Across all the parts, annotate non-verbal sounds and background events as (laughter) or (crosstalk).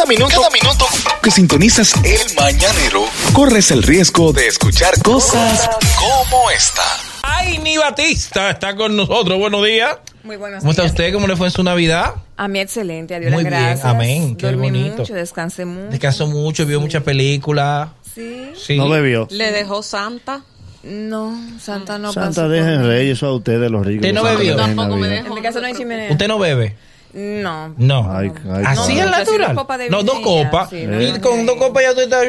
Cada minuto, cada minuto que sintonizas el mañanero, corres el riesgo de escuchar cosas como esta. Aini Batista está con nosotros. Buenos días. Muy buenos ¿Cómo está días. usted? ¿Cómo le fue en su Navidad? A mí excelente, adiós Muy las bien, gracias. amén, qué Dormí bonito. mucho, descansé mucho. Descansó mucho, vio muchas películas. Sí. Sí. No bebió. Le dejó Santa. No, Santa no Santa, pasó dejen por mí. rey, eso a ustedes los ricos. ¿Usted no Santa, bebió? dejen Tampoco me Navidad. dejó. En mi casa no hay chimenea. ¿Usted no bebe? No. No. Ay, ay, Así ay. es natural. dos copas de no, dos y copas. sí, no, y no, con no. dos copas ya tú estás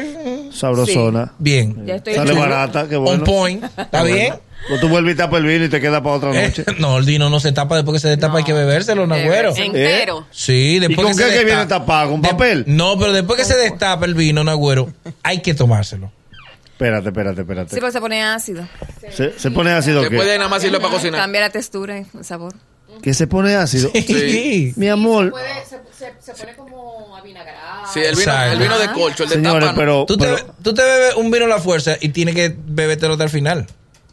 Sabrosona. bien. Ya estoy Sale chulo. barata, qué On bueno. point. ¿Está bien? Pues tú vuelves y tapas el vino y te queda para otra Eh, noche. (laughs) no, el vino no se tapa después que se destapa, hay que bebérselo, no, güero. Entero. Sí, ¿Y después con que qué se que viene tapado? ¿Con de- papel? No, pero después que se destapa el vino, Nagüero, hay que tomárselo. Espérate, espérate, espérate. Sí, porque se pone ácido. ¿Se, se pone ácido Después de qué? nada más sirve para cocinar. Cambia la textura y el sabor. ¿Qué se pone ácido? Sí. Mi amor. se, pone como avinagrado. Sí, el vino, Exacto. el vino de colcho, el de Señores, tapa. no. pero, Tú te, tú te bebes un vino a la fuerza y tienes que bebértelo hasta el final.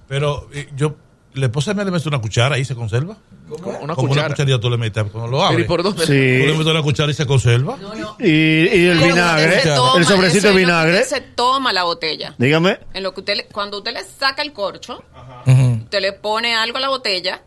Pero eh, yo, la esposa me le mete una cuchara y se conserva. Como una Como cuchara. una cucharilla tú le metes cuando lo Pero ¿y abres. por dónde? Tú le sí. metes una cuchara y se conserva. Y, y el vinagre, toma, el sobrecito de que vinagre. se toma la botella. Dígame. En lo que usted le- cuando usted le saca el corcho, Ujú. usted le pone algo a la botella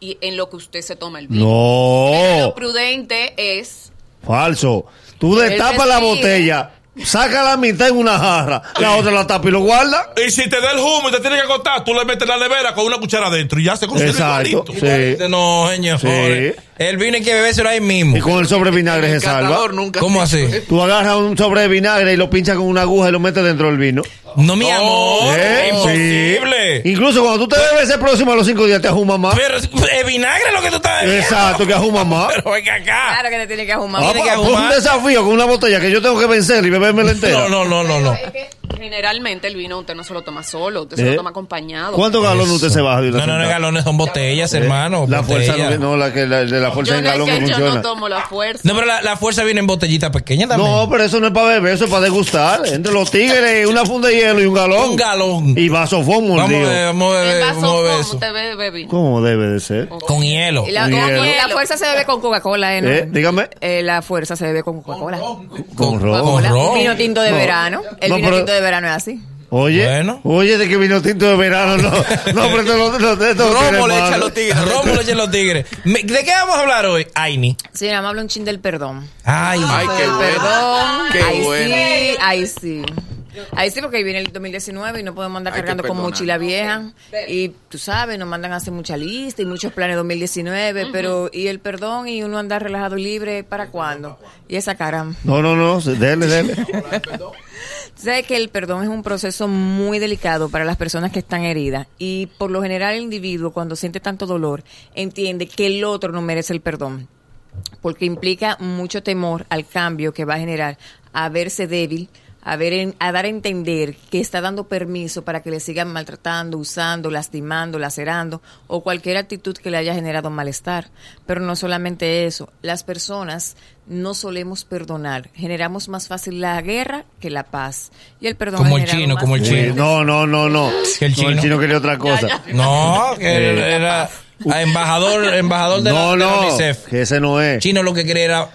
y en lo que usted se toma el vino. No. Lo prudente es Falso. Tú destapas la botella, saca la mitad en una jarra, la otra la tapa y lo guarda. Y si te da el humo y te tiene que acostar, tú le metes la nevera con una cuchara adentro y ya se conserva Exacto. Sí. No, señor. Sí. El vino hay que bebérselo ahí mismo. Y con el sobre de vinagre el se salva. nunca. ¿Cómo así? Tú agarras un sobre de vinagre y lo pinchas con una aguja y lo metes dentro del vino. No, mi amor. ¿Eh? Imposible. Sí. Incluso cuando tú te bebes ese próximo a los cinco días te ajuma más. Pero es vinagre lo que tú estás bebiendo. Exacto, que ajuma más. (laughs) Pero venga acá. Claro que te tiene que ajumar. Ah, tiene que pues, un desafío con una botella que yo tengo que vencer y bebérmela entera. No, no, no, no, no. Es que generalmente el vino usted no se lo toma solo, usted se ¿Eh? lo toma acompañado. ¿Cuántos galones usted se baja de una No, no, no, galones son botellas, hermano. La fuerza no, no, la que la, de la fuerza Yo en galón que que yo funciona. no tomo la fuerza. No, pero la, la fuerza viene en botellita pequeña también. No, pero eso no es para beber, eso es para degustar. Entre los tigres, una funda de hielo y un galón. Un galón. Y vasofón Vamos vamos a vaso vamos a eso. usted bebe vino. ¿Cómo debe de ser? Con hielo. Y la, Con y hielo. la fuerza se bebe con Coca-Cola, ¿eh? ¿no? ¿Eh? Dígame. Eh, la fuerza se bebe con Coca-Cola. Con ron. Coca-Cola. ron. Vino tinto de No. verano. El No, vino tinto de verano es así. Oye, Bueno. oye, de que vino tinto de verano, no. No, pero no, no, Romo le echa madre. a los tigres. Romo le echa los tigres. ¿De qué vamos a hablar hoy, Aini? Sí, nada más habla un chin del perdón. Ay, Ay, qué el bueno. perdón. Qué ahí bueno. sí, ahí sí. Ahí sí, porque ahí viene el 2019 y no podemos andar Hay cargando con mochila vieja. Y tú sabes, nos mandan a hacer mucha lista y muchos planes 2019, pero ¿y el perdón y uno andar relajado y libre para cuándo? Y esa cara. No, no, no, dele, dele. (laughs) Sabes que el perdón es un proceso muy delicado para las personas que están heridas y por lo general el individuo cuando siente tanto dolor entiende que el otro no merece el perdón porque implica mucho temor al cambio que va a generar a verse débil, a, ver en- a dar a entender que está dando permiso para que le sigan maltratando, usando, lastimando, lacerando o cualquier actitud que le haya generado malestar. Pero no solamente eso, las personas no solemos perdonar, generamos más fácil la guerra que la paz. Y el perdón Como el chino, como el chino. no, no, no, no. (laughs) Que el No, chino. el chino quería otra cosa. No, que era (laughs) a embajador, embajador de, No, la, de la no, UNICEF. que ese no es. Chino lo que quería era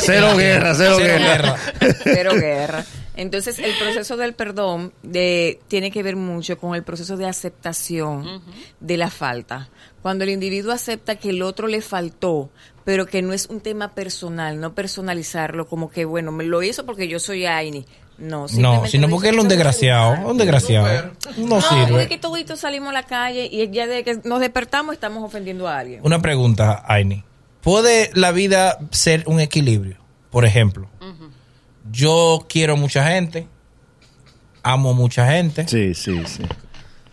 Cero guerra, cero guerra. (laughs) Cero guerra. Entonces, el proceso del perdón de, tiene que ver mucho con el proceso de aceptación de la falta. Cuando el individuo acepta que el otro le faltó, pero que no es un tema personal, no personalizarlo como que, bueno, me lo hizo porque yo soy Aini. No, No, sino porque él es un desgraciado. Un desgraciado. No No, porque sirve. que toditos salimos a la calle y ya de que nos despertamos estamos ofendiendo a alguien. Una pregunta, Aini. ¿Puede la vida ser un equilibrio? Por ejemplo, yo quiero mucha gente, amo mucha gente, Sí, sí, sí.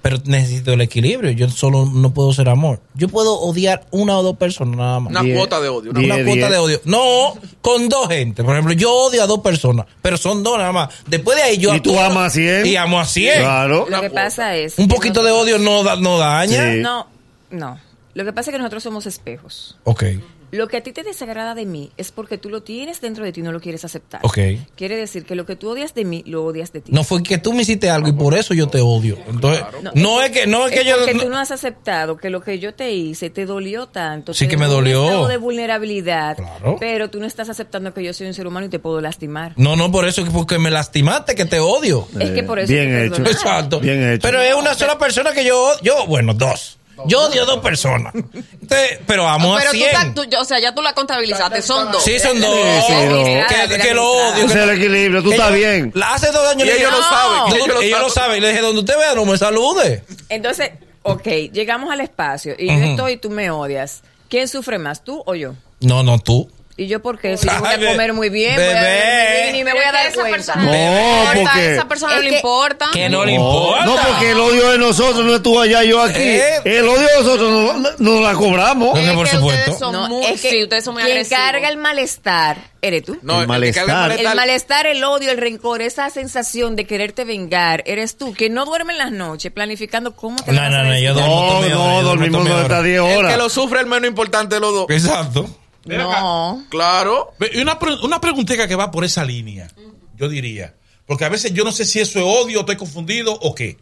pero necesito el equilibrio. Yo solo no puedo ser amor. Yo puedo odiar una o dos personas nada más. Una Diez. cuota de odio. una Diez. Una Diez, cuota diez. de odio. No, con dos gente. Por ejemplo, yo odio a dos personas, pero son dos nada más. Después de ahí yo... Y tú amas a cien. Y amo a 100. Claro. Lo que pasa es... Un poquito de odio no, da- no daña. Sí. No, no. Lo que pasa es que nosotros somos espejos. Ok. Lo que a ti te desagrada de mí es porque tú lo tienes dentro de ti y no lo quieres aceptar. Ok. Quiere decir que lo que tú odias de mí, lo odias de ti. No fue que tú me hiciste algo y por eso yo te odio. Entonces, no, es que no es que Es yo porque no- tú no has aceptado que lo que yo te hice te dolió tanto. Sí te que me un dolió. estado de vulnerabilidad. Claro. Pero tú no estás aceptando que yo soy un ser humano y te puedo lastimar. no, no, por eso, porque me lastimaste, que te odio. es que por eso bien que hecho. Exacto. Bien hecho. Pero es una sola persona que yo, yo, bueno, dos. Yo odio a dos personas. Entonces, pero amo a Pero tú, 100. ta- tú- o sea, ya tú la contabilizaste, son dos. Sí, son dos. Sí, sí, dos. Que, que lo odio. Es el equilibrio, tú estás bien. la- Hace dos años Y ellos lo "No". saben, ellos lo ellos lo saben. Y le dije, donde usted vea, no me salude. Entonces, ok, llegamos al espacio y yo Ujú. estoy y tú me odias. ¿Quién sufre más, tú o yo? No, no, tú. ¿Y yo por qué? Si yo voy a comer muy bien, bebé. voy a beber muy bien y me voy a dar esa cuenta. persona No, porque- a esa persona no le importa. Que no le importa. no, porque el odio de nosotros no estuvo allá, yo aquí. Eh. El odio de nosotros no, no- no la cobramos. Es por supuesto. ustedes son No, muy, es que sí, ustedes son muy quien agresivos. carga el malestar eres tú. No, El malestar. El malestar, el odio, el rencor, esa sensación de quererte vengar, eres tú, que no duerme en las noches planificando cómo te No, la vas no, a no, yo duermo No, no, dormimos hasta 10 El que horas. lo sufre el menos importante de los dos. Exacto. No. Claro. Una, una preguntita que va por esa línea, yo diría. Porque a veces yo no sé si eso es odio, estoy confundido o qué.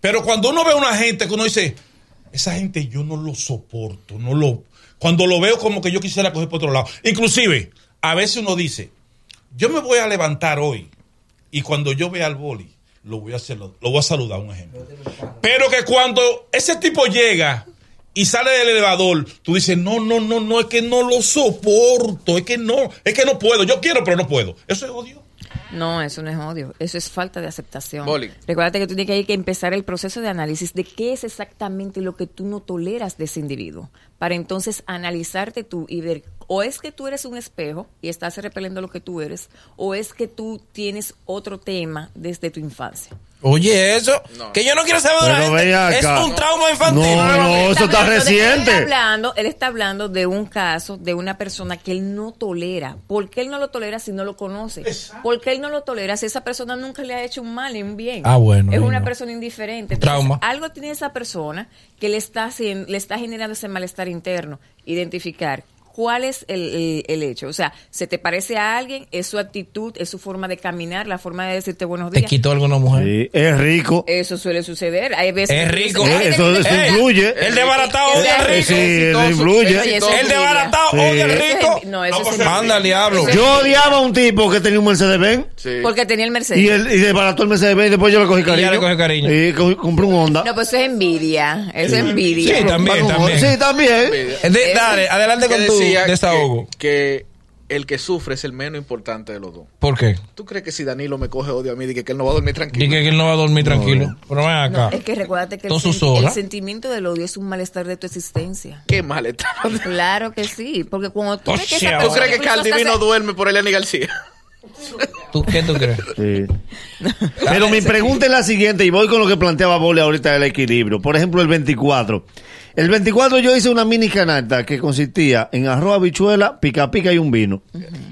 Pero cuando uno ve a una gente que uno dice, esa gente yo no lo soporto, no lo... Cuando lo veo como que yo quisiera coger por otro lado. Inclusive, a veces uno dice, yo me voy a levantar hoy y cuando yo vea al boli, lo voy a hacer, lo voy a saludar, un ejemplo. Pero que cuando ese tipo llega y sale del elevador, tú dices, no, no, no, no, es que no lo soporto, es que no, es que no puedo, yo quiero, pero no puedo. Eso es odio. No, eso no es odio, eso es falta de aceptación. Boli. Recuerda que tú tienes que, hay que empezar el proceso de análisis de qué es exactamente lo que tú no toleras de ese individuo, para entonces analizarte tú y ver, o es que tú eres un espejo y estás repeliendo lo que tú eres, o es que tú tienes otro tema desde tu infancia. Oye, eso, que yo no quiero saber de la Pero gente. ven acá. Es un trauma infantil. No, no, eso está de- Él reciente. está, hablando, él está hablando de un caso de una persona que él no tolera. ¿Por qué él no lo tolera si no lo conoce? ¿Por qué él no lo tolera si esa persona nunca le ha hecho un mal ni un bien? Ah, bueno, Es una no. persona indiferente. Entonces, Trauma. Algo tiene esa persona que le está, le está generando ese malestar interno. Identificar. ¿Cuál es el, el- el hecho? O sea, ¿se te parece a alguien? ¿Es su actitud? ¿Es su forma de caminar? ¿La forma de decirte buenos ¿Te días? quitó alguna mujer? Sí, es rico. Eso suele suceder. Hay veces Es que rico. dices, Eh, "Ay, eso- eso de- influye. El de baratado Que odia al Eh, rico. sí, eso influye. El de envidia. baratado Sí. odia al rico. No, eso No, es pues. Manda al diablo. Yo odiaba a un tipo que tenía un Mercedes-Benz Sí. Porque tenía el Mercedes. y, él, y desbarató el Mercedes-Benz y después yo le cogí Y ya cariño. le cogí cariño. Y co- compré un Honda. No, pues eso es envidia. Eso es envidia. Sí, también. Sí, también. Eh, dale, adelante Que con tu decía desahogo. Que, que el que sufre es el menos importante de los dos. ¿Por qué? ¿Tú crees que si Danilo me coge odio a mí, dije que él no va a dormir tranquilo? Dije que él no va a dormir tranquilo. Pero ven acá. Es que recuérdate que el, sen- el sentimiento del odio es un malestar de tu existencia. Qué mal está. (laughs) Claro que sí, porque cuando tú O ves que ¿Tú crees que duerme por Eliani García? ¿Tú qué tú crees? (laughs) Sí. (laughs) Pero mi pregunta es la siguiente, y voy con lo que planteaba Bole ahorita del equilibrio. Por ejemplo, el 24. El 24 yo hice una mini canasta que consistía en arroz, habichuela, pica pica y un vino.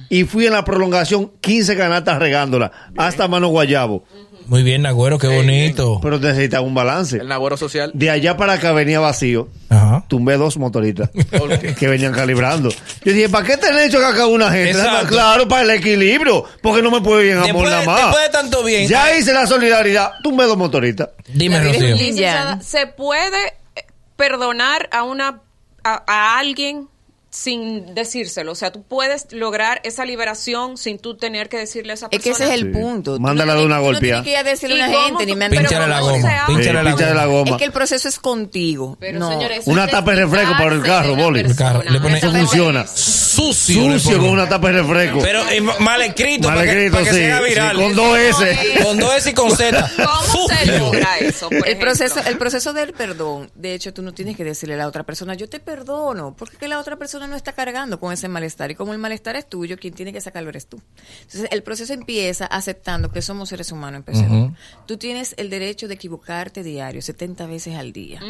Y fui en la prolongación 15 canastas regándola, hasta mano guayabo. Muy bien, Nagüero, qué bonito. Pero necesitaba un balance. El nagüero social. De allá para acá venía vacío. Ajá. Tumbé dos motoritas (laughs) ¿Por qué? que venían calibrando. Yo dije, ¿para qué tener hecho acá una gente? Exacto. Claro, para el equilibrio. Porque no me puede ir en amor nada más. después de tanto bien, Ya hice la solidaridad. Tumbé dos motoritas. dime, Rocío. ¿se puede perdonar a una a, a alguien sin decírselo? O sea, tú puedes lograr esa liberación sin tú tener que decirle a esa Es persona. que ese es el Sí. punto. Mándala no de una no golpeada. tienes que decirle a ¿Y una cómo gente, ni me Pínchale la goma, pínchale Sí, la goma. la goma. Es que el proceso es contigo. Pero no. señores, Una tapa de refresco para el carro, Boli. El carro, le pone- Eso funciona. Sucio. Sucio con una tapa de refresco. Pero eh, mal escrito, Mal para que, escrito, para que sí. sea sí, viral. con dos S. Con dos S y con Z. (laughs) ¿Cómo se logra eso? por El proceso, el proceso del perdón, de hecho, tú no tienes que decirle a la otra persona, yo te perdono, porque es que la otra persona no está cargando con ese malestar. Y como el malestar es tuyo, quien tiene que sacarlo eres tú. Entonces, el proceso empieza aceptando que somos seres humanos. Empecemos. Tú tienes el derecho de equivocarte diario, 70 veces al día.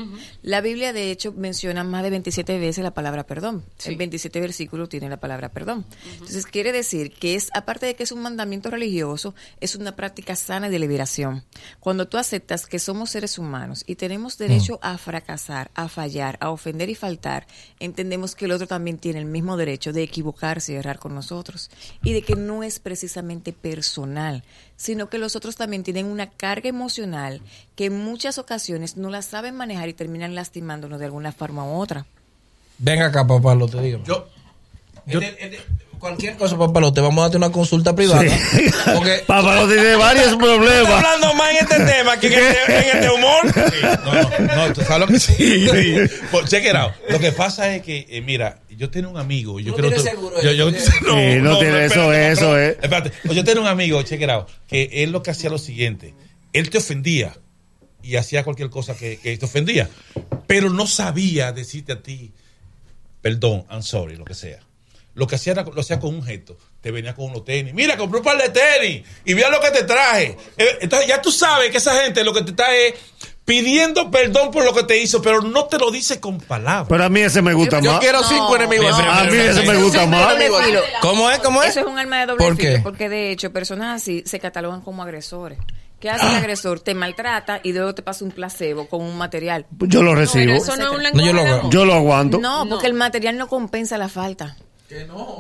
La Biblia, de hecho, menciona más de 27 veces la palabra perdón. En 27 versículos tiene la palabra perdón. Entonces, quiere decir que es, aparte de que es un mandamiento religioso, es una práctica sana de liberación. Cuando tú aceptas que somos seres humanos y tenemos derecho a fracasar, a fallar, a ofender y faltar, entendemos que el otro también también tiene el mismo derecho de equivocarse y errar con nosotros. Y de que no es precisamente personal, sino que los otros también tienen una carga emocional que en muchas ocasiones no la saben manejar y terminan lastimándonos de alguna forma u otra. Venga acá, papá, lo te digo. Yo, Este- este- cualquier cosa, papá, te vamos a darte una consulta privada. (laughs) Porque (laughs) Papá no tiene varios problemas. hablando más en este tema que en este, (laughs) en este humor. no, no, no, tú sabes lo que sí. Pues, check it out. Lo que pasa es que, eh, mira, yo tengo un amigo. Yo No creo tiene que- seguro, Yo, yo, ¿eh? Sí, no tiene eso, espérate, eso, pero- eh. Espérate, Pues yo tengo un amigo, check it out, que él lo que hacía lo siguiente. Él te ofendía y hacía cualquier cosa que, que te ofendía, pero no sabía decirte a ti, perdón, I'm sorry, lo que sea. Lo que hacía era, lo hacía con un gesto. Te venía con unos tenis. Mira, compré un par de tenis y mira lo que te traje. Eh, Entonces ya tú sabes que esa gente lo que te está es pidiendo perdón por lo que te hizo, pero no te lo dice con palabras. Pero a mí ese me gusta Yo más. quiero cinco enemigos. Así. A mí ese me gusta más. ¿Cómo es? ¿Cómo es? Eso es un arma de doble ¿Por filo, qué? porque de hecho personas así se catalogan como agresores. ¿Qué hace el agresor? Te maltrata y luego te pasa un placebo con un material. Yo lo recibo. Eso no es un No, lenguaje yo lo. Yo lo aguanto. No, porque el material no compensa la falta.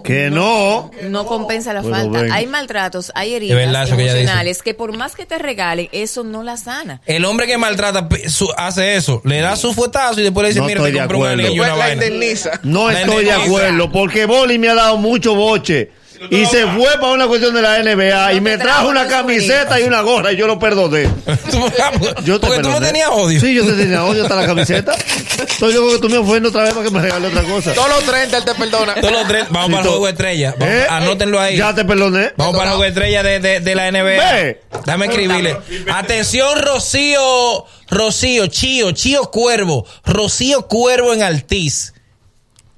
Que no. No compensa la Bueno, falta. ven. Hay maltratos, hay verdad heridas que dice. emocionales que por más que te regalen, eso no la sana. El hombre que maltrata su- hace eso, le da su fuetazo y después le dice, No mira, estoy te y una la vaina. indemniza. No La estoy de acuerdo porque Boli me ha dado mucho boche. Y se fue para una cuestión de la NBA y me trajo una camiseta y una gorra y yo lo perdoné. (laughs) Yo te Porque tú me tenías odio. Sí, yo te tenía odio hasta la camiseta. Entonces yo creo que tú me ofendes otra vez para que me regale otra cosa. Todos los 30 él te perdona. Todos los tres, vamos Sí, para el juego de estrella. Vamos, ¿Eh? Anótenlo ahí. Ya te perdoné. Vamos para el juego de estrella de, de, de la NBA. Ve. Dame escribirle. Atención, Rocío, Rocío, Chío, Chío Cuervo, Rocío Cuervo en Altiz.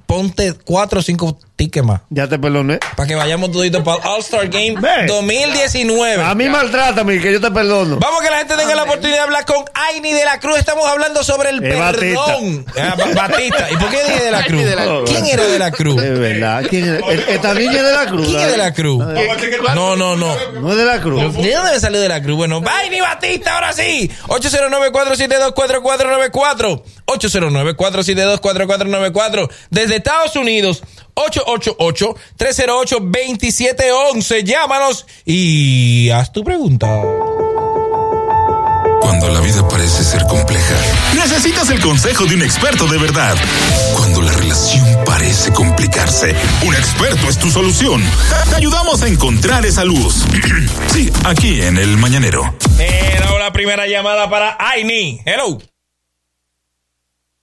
Ponte cuatro o cinco tickets más. Ya te perdoné. Para que vayamos toditos para el All-Star Game Ve. 2019. A mí maltrátame que yo te perdono. Vamos que la gente tenga la oportunidad de hablar con Aini de la Cruz. Estamos hablando sobre el Es perdón. Ah, Ba- Batista. ¿Y por qué dije de la Cruz? de la Cruz. ¿Quién era de la Cruz? Es verdad. ¿Quién es? E- Esta niña es de la cruz. ¿Quién es de la Cruz? No, no, no. No es de la cruz. ¿De dónde me salió de la cruz? Bueno, Vaini Batista, ahora sí. 809-472-4494. 809-472-4494. Desde Estados Unidos, 888-308-2711. Llámanos y haz tu pregunta. Cuando la vida parece ser compleja, necesitas el consejo de un experto de verdad. Cuando la relación parece complicarse, un experto es tu solución. Te ayudamos a encontrar esa luz. (clears throat) Sí, aquí en el Mañanero. Hello, la primera llamada para Aini. Hello.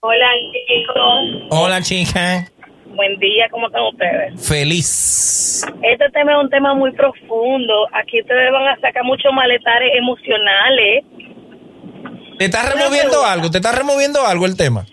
Hola chicos, Hola, chica. Buen día, ¿cómo están ustedes? Feliz. Este tema es un tema muy profundo, aquí ustedes van a sacar muchos maletares emocionales. ¿Te estás removiendo algo? ¿Te estás removiendo algo el tema?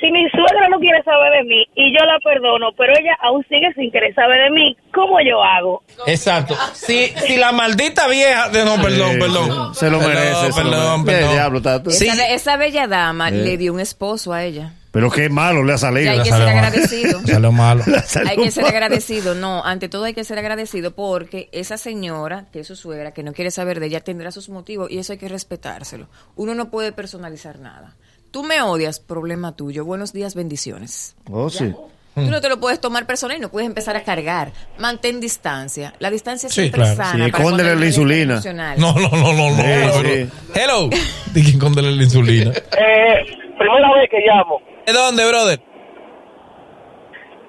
Si mi suegra no quiere saber de mí y yo la perdono, pero ella aún sigue sin querer saber de mí, ¿cómo yo hago? Exacto. Si, si la maldita vieja. de- No, perdón, Sí, perdón. Se lo Perdón, merece. Perdón, perdón. Esa, esa bella dama le dio un esposo a ella. Pero qué malo le ha salido. hay que ser agradecido. Salió malo. Hay que ser agradecido, no, ante todo hay que ser agradecido porque esa señora, que es su suegra, que no quiere saber de ella, tendrá sus motivos y eso hay que respetárselo. Uno no puede personalizar nada. Tú me odias, problema tuyo. Buenos días, bendiciones. Oh, sí. Tú no te lo puedes tomar personal y no puedes empezar a cargar. Mantén distancia. La distancia Sí, siempre claro. es sana. Sí, escóndele la insulina. No, no, no, no, no. Sí, sí. Hello. (laughs) Dije escóndele la insulina. Eh, primera vez que llamo. ¿De dónde, brother?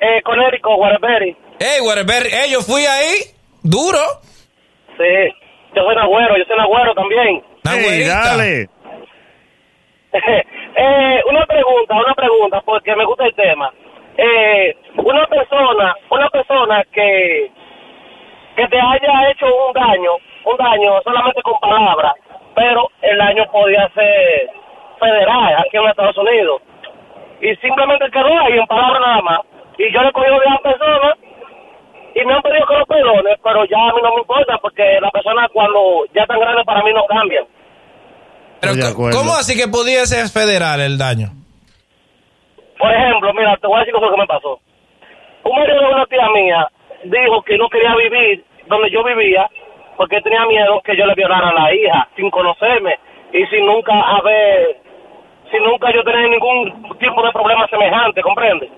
Eh, Conérico, Guaraberry. Hey, Waterbury. Hey, yo fui ahí. Duro. Sí. Yo soy Nagüero, yo soy Nagüero también. Dale. (laughs) eh, una pregunta, una pregunta, porque me gusta el tema. Eh, una persona, una persona que que te haya hecho un daño, un daño solamente con palabras, pero el daño podía ser federal aquí en los Estados Unidos. Y simplemente quedó ahí en palabras nada más. Y yo le he cogido de la persona y me han pedido que lo perdone, pero ya a mí no me importa porque la persona cuando ya tan grande para mí no cambian. Pero. ¿Cómo así que podía ser federal el daño? Por ejemplo, mira, te voy a decir lo que me pasó. Un marido de una tía mía dijo que no quería vivir donde yo vivía porque tenía miedo que yo le violara a la hija sin conocerme y sin nunca haber, sin nunca yo tener ningún tipo de problema semejante, ¿comprende?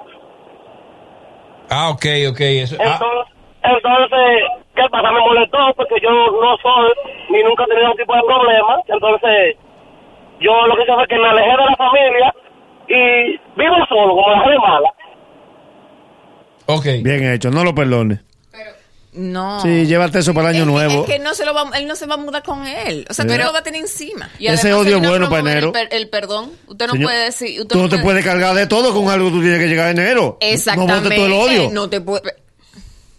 Ah, ok, ok. Eso, ah, Entonces, entonces, ¿qué pasa? Me molestó porque yo no soy ni nunca he tenido ningún tipo de problema. Entonces, yo lo que hice fue que me alejé de la familia y vivo solo, como la gente mala. ok. Bien hecho, no lo perdones. No. Sí, llévate eso para el año Es que- nuevo. Es que no se lo va, él no se va a mudar con él. O sea, tú Sí. no lo va a tener encima. Y Ese además odio una bueno para enero. El, per- el perdón. Usted no Señor, puede decir. Usted Tú no te puedes cargar de todo con algo que tú tienes que llegar a enero. Exactamente. No todo el odio. No te puede.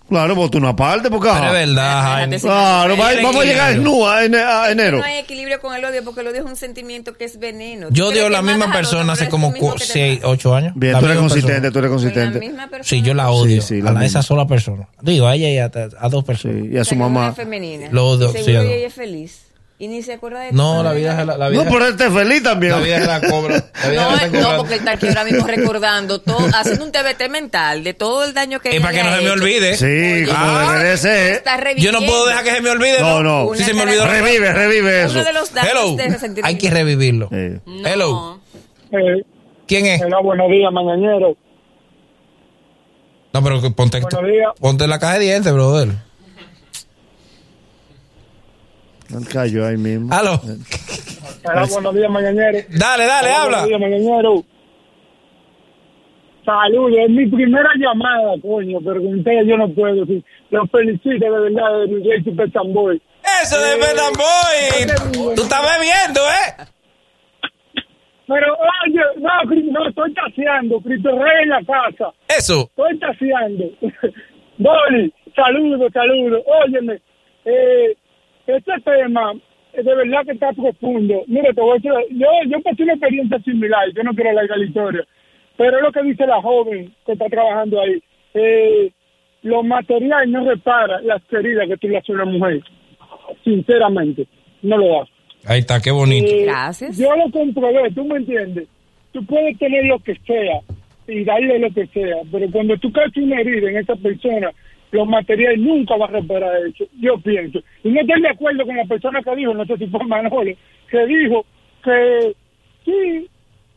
Claro, vos tú una parte, porque. Pero es verdad, Jaime. Claro, va- vamos a llegar desnuda a, ene- a enero. No hay equilibrio con el odio porque el odio es un sentimiento que es veneno. Yo odio a la misma matas al otro, persona hace es como tú mismo cu- que te seis, matas. ocho años. Bien, La tú eres misma consistente, persona. tú eres Con la consistente. misma persona. Sí, yo la odio. Sí, sí, a la esa misma. sola persona. Digo, a ella y a, a dos personas. Sí, y a su Tengo mamá. una femenina. Lo odio, Seguro sí, a dos. ella es feliz. Y ni se acuerda de No, la vida es la, la vida. No, pero él está feliz también. la vida es la cobra. La vida No, es no, porque él está aquí ahora mismo recordando todo, haciendo un TBT mental de todo el daño que Y para que no se me olvide. Sí, como Ah, debe de ser. Está Yo no puedo dejar que se me olvide. No, no. Si se me olvidó. Revive, revive eso. Uno de los daños Hello. de Hay que revivirlo. Eh, No. Hello. Eh, ¿Quién es? hola, buenos días, mañanero. No, pero ponte, Buenos días. ponte la caja de dientes, brother. Él cayó ahí mismo. Aló. Hola, buenos días, mañanero. Dale, dale, Hola, habla. Buenos días, mañanero. Saludos, es mi primera llamada, coño, pero con ustedes yo no puedo. Sí. Los felicito de verdad de New Jersey Pet and Boy. Eso de Metan Boy. Tú estás bebiendo, ¿eh? Pero, oye, no, no, estoy taseando, Cristo Rey en la casa. Eso. Estoy taseando. (laughs) Boli, saludos, saludos. Óyeme, eh, este tema de verdad que está profundo. Mire, te voy a decir, yo, yo pasé una experiencia similar, yo no quiero alargar la historia, pero es lo que dice la joven que está trabajando ahí. Eh, lo material no repara las heridas que tú le haces a una mujer. Sinceramente, no lo hace. Ahí está, qué bonito. Eh, Gracias. Yo lo comprobé, tú me entiendes. Tú puedes tener lo que sea y darle lo que sea, pero cuando tú caes una herida en esa persona, los materiales nunca va a reparar eso. Yo pienso. Y no estoy de acuerdo con la persona que dijo, no sé si fue Manolo, que dijo que sí,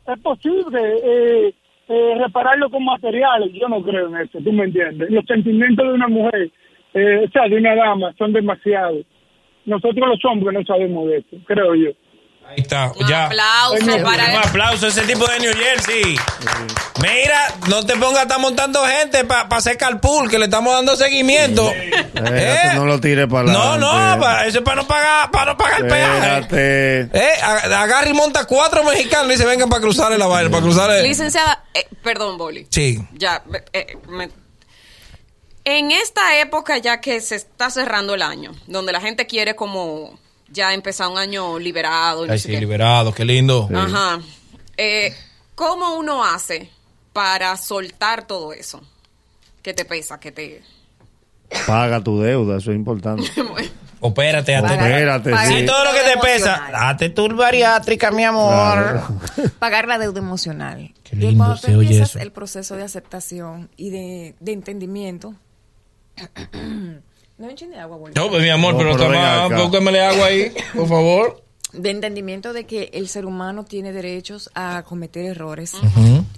es posible eh, eh, repararlo con materiales. Yo no creo en eso, tú me entiendes. Los sentimientos de una mujer, eh, o sea, de una dama, son demasiados. Nosotros los hombres no sabemos de eso, creo yo. Ahí está. Un Ya. aplauso para Un aplauso a ese tipo de New Jersey. Mira, no te pongas a estar montando gente para hacer carpool, que le estamos dando seguimiento. Eh, ¿Eh? No lo tires para No, no, pa- eso es para no pagar, para no pagar el peaje. Eh, agarra y monta cuatro mexicanos y se vengan para cruzarle la vaina, para cruzarle. Licenciada, eh, perdón, Boli. Sí. Ya, eh, me- en esta época ya que se está cerrando el año, donde la gente quiere como ya empezar un año liberado. y no Ay, sé sí, qué. liberado, qué lindo. Ajá. Eh, ¿Cómo uno hace para soltar todo eso? Que te pesa, que te... Paga tu deuda, eso es importante. (laughs) Opérate, hazte- Espérate, Pagar sí. Sí, todo lo que te pesa, date tu bariátrica, mi amor. Claro. (laughs) pagar la deuda emocional. Qué Y lindo cuando tú empiezas eso. el proceso de aceptación y de, de entendimiento. (clears throat) no entiende agua, boludo. No, pues mi amor, No, pero, pero toma, póngamele agua ahí, por favor. De entendimiento de que el ser humano tiene derechos a cometer errores.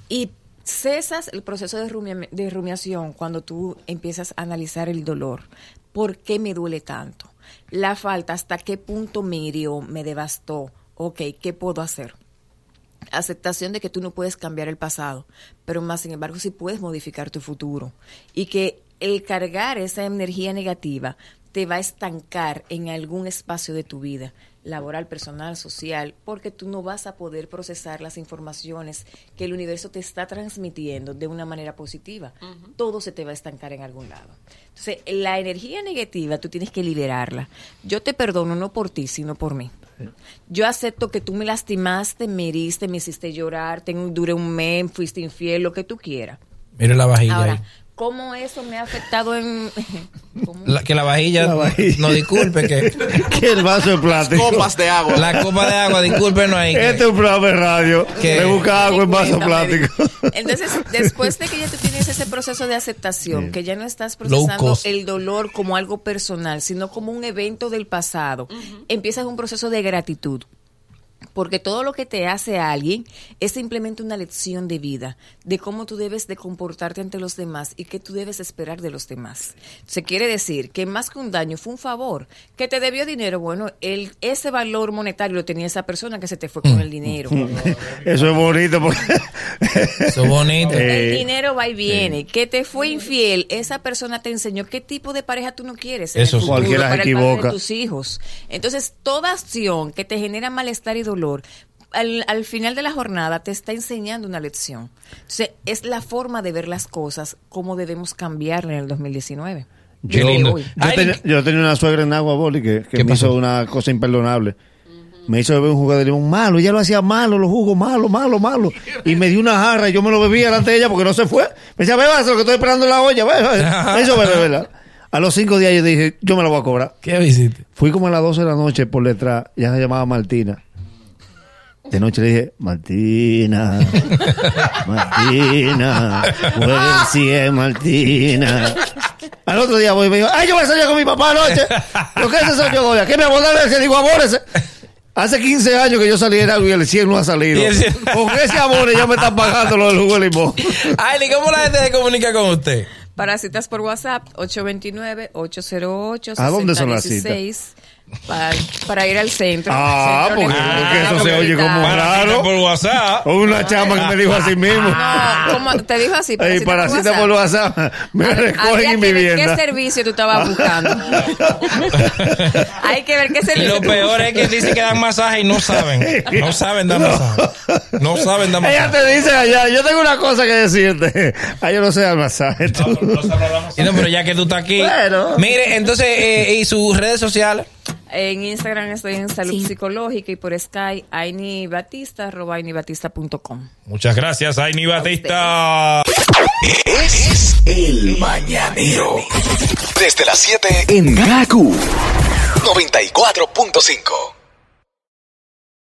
Y cesas el proceso de, rumia- de rumiación cuando tú empiezas a analizar el dolor. ¿Por qué me duele tanto? La falta, ¿hasta qué punto me hirió, me devastó? Ok, ¿qué puedo hacer? aceptación de que tú no puedes cambiar el pasado, pero más sin embargo sí puedes modificar tu futuro y que el cargar esa energía negativa te va a estancar en algún espacio de tu vida, laboral, personal, social, porque tú no vas a poder procesar las informaciones que el universo te está transmitiendo de una manera positiva. Todo se te va a estancar en algún lado. Entonces, la energía negativa tú tienes que liberarla. Yo te perdono no por ti, sino por mí. Yo acepto que tú me lastimaste, me heriste, me hiciste llorar, tengo, duré un mes, fuiste infiel, lo que tú quieras. Mire la vajilla Ahora, ahí. ¿Cómo eso me ha afectado en... (laughs) La- que la vajilla, La vajilla. no disculpe que (laughs) Que el vaso de plástico. Copas de agua. la copa de agua, discúlpenos ahí. que- Este es un programa de radio. Que- Me busca agua en vaso plástico. Entonces, después de que ya tú tienes ese proceso de aceptación, que ya no estás procesando el dolor como algo personal, sino como un evento del pasado, empiezas un proceso de gratitud. Porque todo lo que te hace a alguien es simplemente una lección de vida, de cómo tú debes de comportarte ante los demás y qué tú debes esperar de los demás. Se quiere decir que más que un daño fue un favor, que te debió dinero, bueno, el, ese valor monetario lo tenía esa persona que se te fue con el dinero. (laughs) Eso es bonito porque (laughs) Eso es bonito. Eh, el dinero va y viene. Que te fue infiel, esa persona te enseñó qué tipo de pareja tú no quieres. en Eso el futuro Cualquiera se para el padre equivoca. de tus hijos. Entonces, toda acción que te genera malestar y dolor, al, al final de la jornada te está enseñando una lección. Entonces, es la forma de ver las cosas, cómo debemos cambiarla en el 2019. Qué Desde lindo. hoy. Yo, Ay, tenía, yo tenía una suegra en Agua Boli que, que ¿Qué me pasó? hizo una cosa imperdonable. Me hizo beber un jugo de limón malo, ella lo hacía malo, los jugos malo, malo, malo. Y me dio una jarra y yo me lo bebí delante de ella porque no se fue. Me decía, beba eso, lo que estoy esperando en la olla, beba. (laughs) Me hizo beber, ¿verdad? A los cinco días yo dije, yo me lo voy a cobrar. ¿Qué visite? Fui como a las 12 de la noche por detrás, ella se llamaba Martina. De noche le dije, Martina, Martina, puede si es Martina. Al otro día voy y me digo, ay, yo voy a salir con mi papá anoche. ¿Lo que es eso yo, Goya? ¿Qué me abordar ese? Digo, amores. Hace 15 años que yo salí en algo y el 100 no ha salido. Y el 100. Con ese amor ya me están pagando lo del jugo de limón. Ay, ¿cómo la gente se comunica con usted? Para citas por WhatsApp, 829-808-6016. ¿A dónde son las citas? Para, para ir al centro. Ah, Centro porque- eso se oye como raro. Por WhatsApp. O una chama que me dijo así mismo. No, como te dijo así. Ey, cita para por cita por WhatsApp, me recogen en que mi ver vivienda. ¿Qué servicio tú estabas buscando? Hay que ver qué Y servicio. lo peor es que dicen que dan masaje y no saben. No saben dar (laughs) masaje. No saben dar Ella masaje. te dice allá, yo tengo una cosa que decirte. (laughs) Ah, yo no sé dar masaje. no, pero ya que tú estás aquí. Bueno. Mire, entonces, eh, ¿y sus redes sociales? En Instagram estoy en Salud Psicológica y por Sky, Aini Batista, arroba ainibatista.com. Muchas gracias, Aini Batista. Es el mañanero. Desde las 7 en Gaku 94.5.